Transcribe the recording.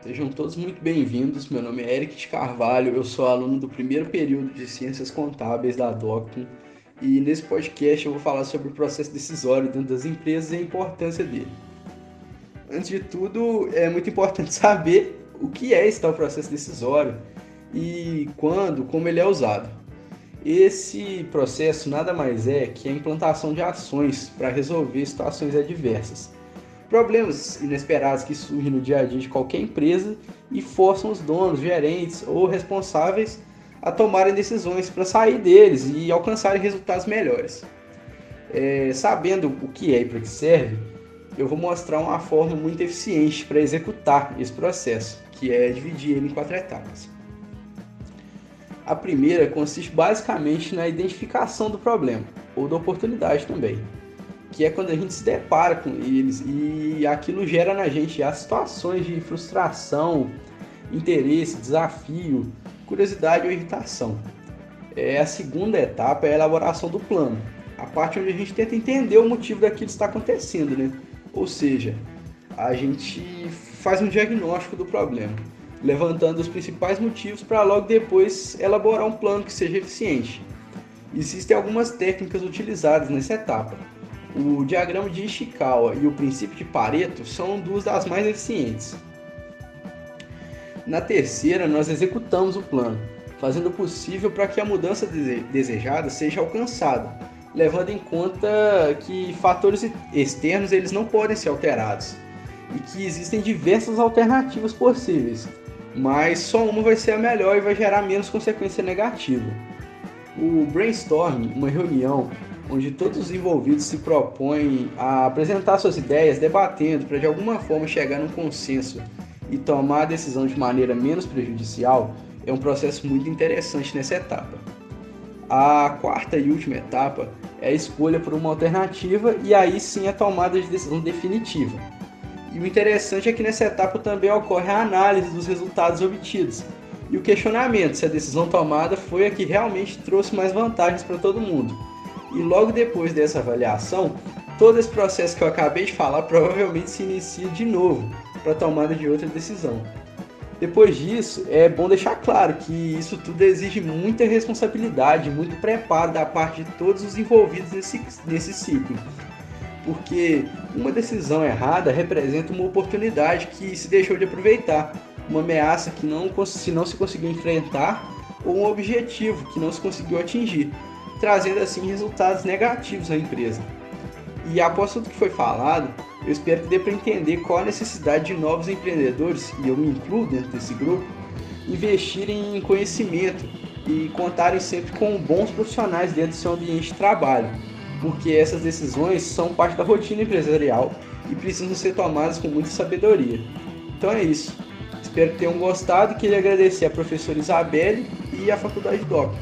Sejam todos muito bem-vindos. Meu nome é Eric de Carvalho, eu sou aluno do primeiro período de Ciências Contábeis da Docton e nesse podcast eu vou falar sobre o processo decisório dentro das empresas e a importância dele. Antes de tudo, é muito importante saber o que é esse tal processo decisório e quando, como ele é usado. Esse processo nada mais é que a implantação de ações para resolver situações adversas problemas inesperados que surgem no dia a dia de qualquer empresa e forçam os donos, gerentes ou responsáveis a tomarem decisões para sair deles e alcançarem resultados melhores. É, sabendo o que é e para que serve, eu vou mostrar uma forma muito eficiente para executar esse processo, que é dividir ele em quatro etapas. A primeira consiste basicamente na identificação do problema, ou da oportunidade também que é quando a gente se depara com eles e aquilo gera na gente as situações de frustração, interesse, desafio, curiosidade ou irritação. É, a segunda etapa é a elaboração do plano, a parte onde a gente tenta entender o motivo daquilo que está acontecendo, né? Ou seja, a gente faz um diagnóstico do problema, levantando os principais motivos para logo depois elaborar um plano que seja eficiente. Existem algumas técnicas utilizadas nessa etapa, o diagrama de Ishikawa e o princípio de Pareto são duas das mais eficientes. Na terceira, nós executamos o plano, fazendo o possível para que a mudança desejada seja alcançada, levando em conta que fatores externos eles não podem ser alterados e que existem diversas alternativas possíveis, mas só uma vai ser a melhor e vai gerar menos consequência negativa. O brainstorming, uma reunião onde todos os envolvidos se propõem a apresentar suas ideias, debatendo para de alguma forma chegar num consenso e tomar a decisão de maneira menos prejudicial, é um processo muito interessante nessa etapa. A quarta e última etapa é a escolha por uma alternativa e aí sim a tomada de decisão definitiva. E o interessante é que nessa etapa também ocorre a análise dos resultados obtidos e o questionamento se a decisão tomada foi a que realmente trouxe mais vantagens para todo mundo e logo depois dessa avaliação, todo esse processo que eu acabei de falar provavelmente se inicia de novo para a tomada de outra decisão. Depois disso, é bom deixar claro que isso tudo exige muita responsabilidade, muito preparo da parte de todos os envolvidos nesse, nesse ciclo. Porque uma decisão errada representa uma oportunidade que se deixou de aproveitar, uma ameaça que não, se não se conseguiu enfrentar ou um objetivo que não se conseguiu atingir trazendo assim resultados negativos à empresa. E após tudo que foi falado, eu espero que dê para entender qual a necessidade de novos empreendedores, e eu me incluo dentro desse grupo, investirem em conhecimento e contarem sempre com bons profissionais dentro do seu ambiente de trabalho, porque essas decisões são parte da rotina empresarial e precisam ser tomadas com muita sabedoria. Então é isso. Espero que tenham gostado e queria agradecer a professora Isabelle e a Faculdade DOC